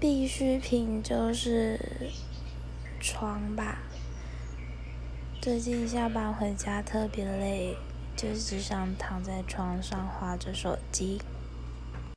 必需品就是床吧。最近下班回家特别累就只想躺在床上划着手机。